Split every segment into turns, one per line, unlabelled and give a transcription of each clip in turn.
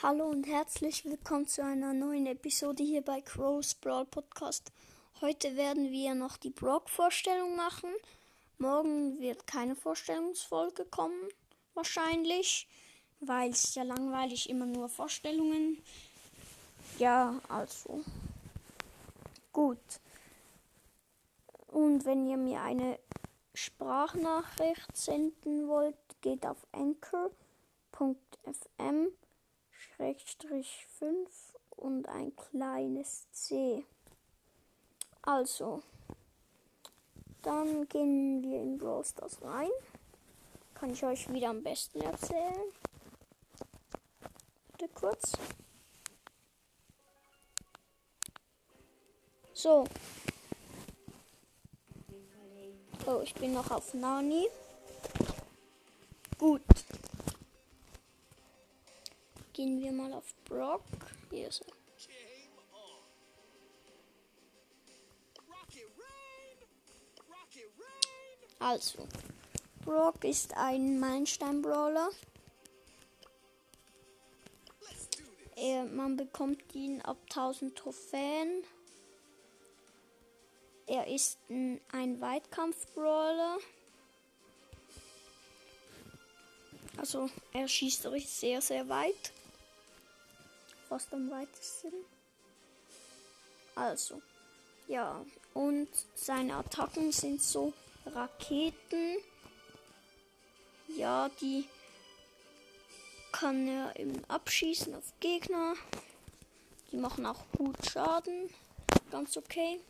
Hallo und herzlich willkommen zu einer neuen Episode hier bei Crow's Brawl Podcast. Heute werden wir noch die Brock-Vorstellung machen. Morgen wird keine Vorstellungsfolge kommen, wahrscheinlich, weil es ja langweilig immer nur Vorstellungen. Ja, also. Gut. Und wenn ihr mir eine Sprachnachricht senden wollt, geht auf anchor.fm Schrägstrich 5 und ein kleines C. Also, dann gehen wir in Brawl Stars rein. Kann ich euch wieder am besten erzählen. Bitte kurz. So. Oh, ich bin noch auf Nani. Gut. Gehen wir mal auf Brock. Hier ist er. Also, Brock ist ein Meilenstein-Brawler. Er, man bekommt ihn ab 1000 Trophäen. Er ist ein, ein Weitkampf-Brawler. Also, er schießt euch sehr, sehr weit. Fast am weitesten. Also, ja. Und seine Attacken sind so Raketen. Ja, die kann er eben abschießen auf Gegner. Die machen auch gut Schaden. Ganz okay.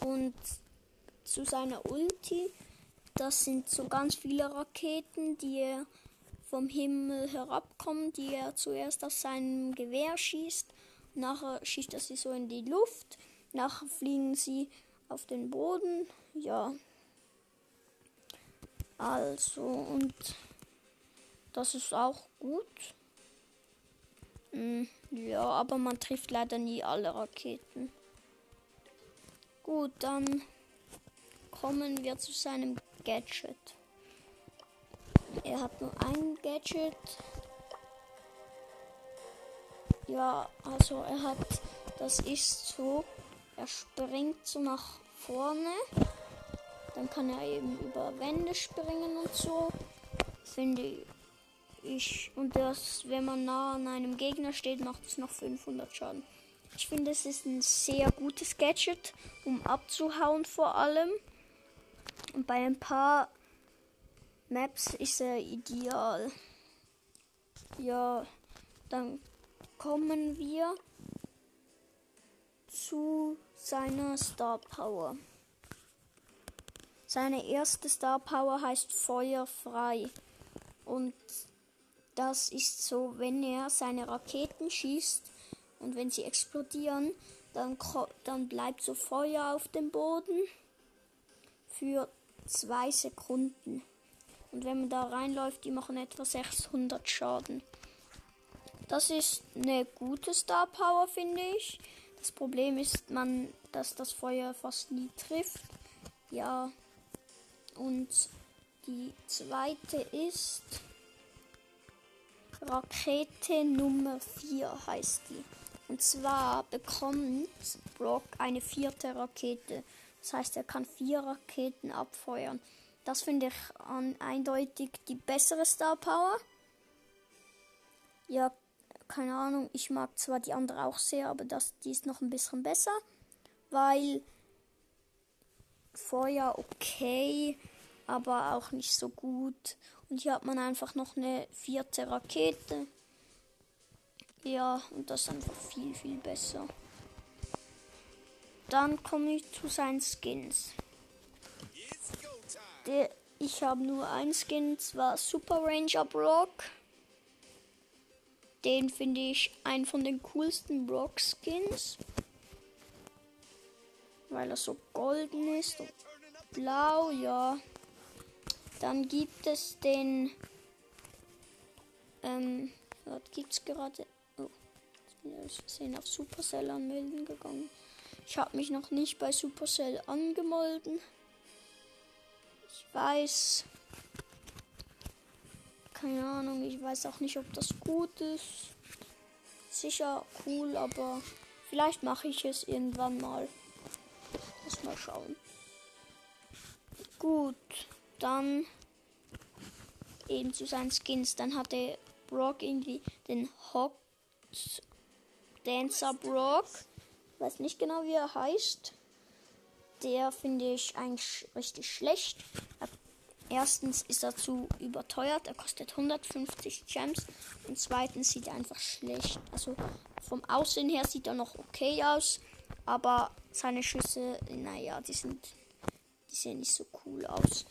Und zu seiner Ulti, das sind so ganz viele Raketen, die er vom Himmel herabkommen, die er zuerst aus seinem Gewehr schießt. Nachher schießt er sie so in die Luft. Nachher fliegen sie auf den Boden. Ja. Also, und das ist auch gut. Hm, ja, aber man trifft leider nie alle Raketen. Gut, dann kommen wir zu seinem Gadget. Er hat nur ein Gadget. Ja, also er hat, das ist so, er springt so nach vorne. Dann kann er eben über Wände springen und so. Finde ich. Und das, wenn man nah an einem Gegner steht, macht es noch 500 Schaden. Ich finde, es ist ein sehr gutes Gadget, um abzuhauen vor allem. Und bei ein paar Maps ist er ideal. Ja, dann kommen wir zu seiner Star Power. Seine erste Star Power heißt Feuerfrei. Und das ist so, wenn er seine Raketen schießt und wenn sie explodieren, dann, dann bleibt so Feuer auf dem Boden für zwei Sekunden. Und wenn man da reinläuft, die machen etwa 600 Schaden. Das ist eine gute Star Power, finde ich. Das Problem ist, man, dass das Feuer fast nie trifft. Ja. Und die zweite ist Rakete Nummer 4 heißt die. Und zwar bekommt Brock eine vierte Rakete. Das heißt, er kann vier Raketen abfeuern. Das finde ich an, eindeutig die bessere Star Power. Ja, keine Ahnung, ich mag zwar die andere auch sehr, aber das, die ist noch ein bisschen besser, weil Feuer okay, aber auch nicht so gut. Und hier hat man einfach noch eine vierte Rakete. Ja, und das ist einfach viel, viel besser. Dann komme ich zu seinen Skins. Der, ich habe nur ein Skin, zwar Super Ranger Brock. Den finde ich einen von den coolsten Brock Skins. Weil er so golden ist und blau, ja. Dann gibt es den. Ähm, was gibt's gerade? Oh, jetzt bin ich aus Versehen auf Supercell anmelden gegangen. Ich habe mich noch nicht bei Supercell angemeldet. Ich weiß. keine Ahnung. Ich weiß auch nicht, ob das gut ist. Sicher cool, aber vielleicht mache ich es irgendwann mal. Muss mal schauen. Gut, dann eben zu seinen Skins. Dann hatte Brock irgendwie den Hot Dancer Brock. Weiß nicht genau, wie er heißt. Der finde ich eigentlich richtig schlecht. Erstens ist er zu überteuert. Er kostet 150 Gems. Und zweitens sieht er einfach schlecht. Also vom Aussehen her sieht er noch okay aus. Aber seine Schüsse, naja, die sind. Die sehen nicht so cool aus.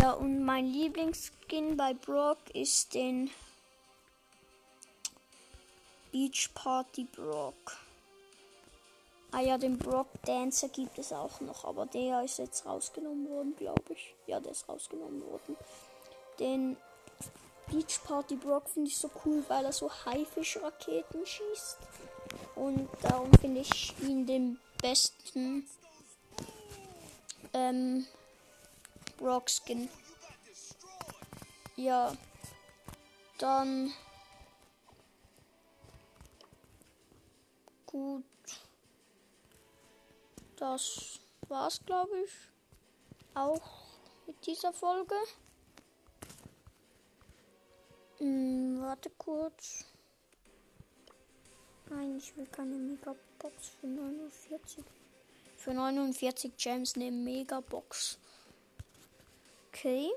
Ja, und mein Lieblingsskin bei Brock ist den Beach Party Brock. Ah ja, den Brock Dancer gibt es auch noch, aber der ist jetzt rausgenommen worden, glaube ich. Ja, der ist rausgenommen worden. Den Beach Party Brock finde ich so cool, weil er so Haifisch-Raketen schießt. Und darum finde ich ihn den besten ähm, Brock Skin. Ja, dann gut. Das war's, glaube ich, auch mit dieser Folge. Hm, warte kurz. Nein, ich will keine Megabox für 49. Für 49 Gems eine Megabox. Okay.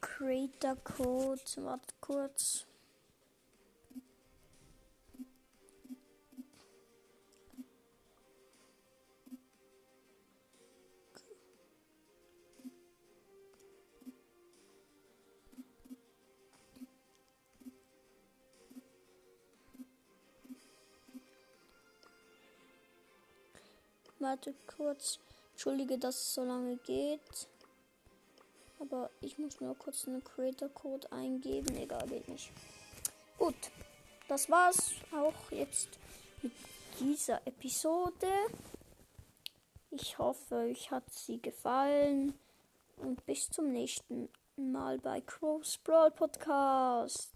Creator Code. Warte kurz. Warte kurz. Entschuldige, dass es so lange geht. Aber ich muss nur kurz einen Creator Code eingeben. Egal, geht nicht. Gut. Das war's auch jetzt mit dieser Episode. Ich hoffe, euch hat sie gefallen. Und bis zum nächsten Mal bei Crow's Brawl Podcast.